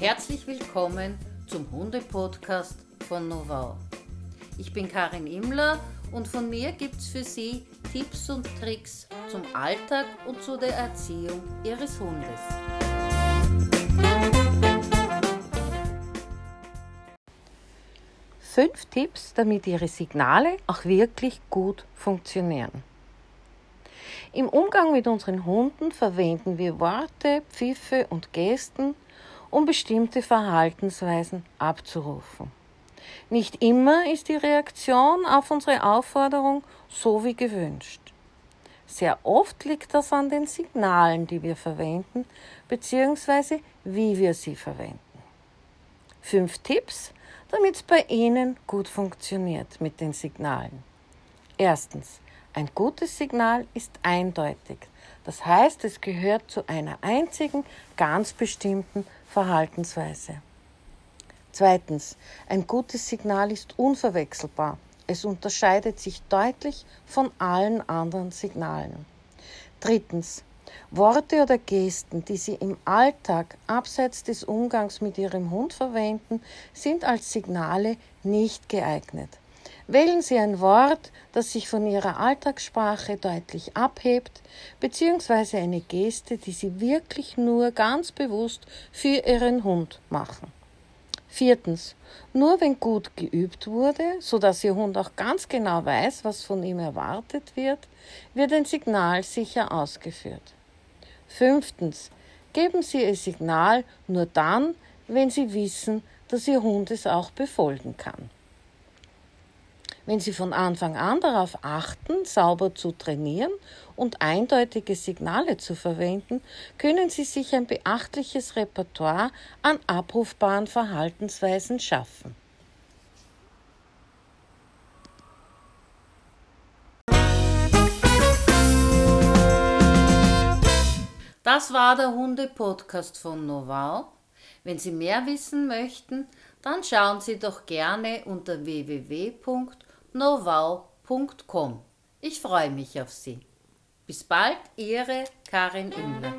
Herzlich willkommen zum Hunde-Podcast von Novau. Ich bin Karin Immler und von mir gibt es für Sie Tipps und Tricks zum Alltag und zu der Erziehung Ihres Hundes. Fünf Tipps, damit Ihre Signale auch wirklich gut funktionieren. Im Umgang mit unseren Hunden verwenden wir Worte, Pfiffe und Gesten, um bestimmte Verhaltensweisen abzurufen. Nicht immer ist die Reaktion auf unsere Aufforderung so wie gewünscht. Sehr oft liegt das an den Signalen, die wir verwenden, bzw. wie wir sie verwenden. Fünf Tipps, damit es bei Ihnen gut funktioniert mit den Signalen. Erstens, ein gutes Signal ist eindeutig. Das heißt, es gehört zu einer einzigen, ganz bestimmten Verhaltensweise. Zweitens, ein gutes Signal ist unverwechselbar. Es unterscheidet sich deutlich von allen anderen Signalen. Drittens, Worte oder Gesten, die Sie im Alltag abseits des Umgangs mit Ihrem Hund verwenden, sind als Signale nicht geeignet. Wählen Sie ein Wort, das sich von Ihrer Alltagssprache deutlich abhebt, beziehungsweise eine Geste, die Sie wirklich nur ganz bewusst für Ihren Hund machen. Viertens. Nur wenn gut geübt wurde, so dass Ihr Hund auch ganz genau weiß, was von ihm erwartet wird, wird ein Signal sicher ausgeführt. Fünftens. Geben Sie Ihr Signal nur dann, wenn Sie wissen, dass Ihr Hund es auch befolgen kann. Wenn Sie von Anfang an darauf achten, sauber zu trainieren und eindeutige Signale zu verwenden, können Sie sich ein beachtliches Repertoire an abrufbaren Verhaltensweisen schaffen. Das war der Hunde-Podcast von Novau. Wenn Sie mehr wissen möchten, dann schauen Sie doch gerne unter www.novau.com novau.com. Ich freue mich auf Sie. Bis bald, Ihre Karin Imler.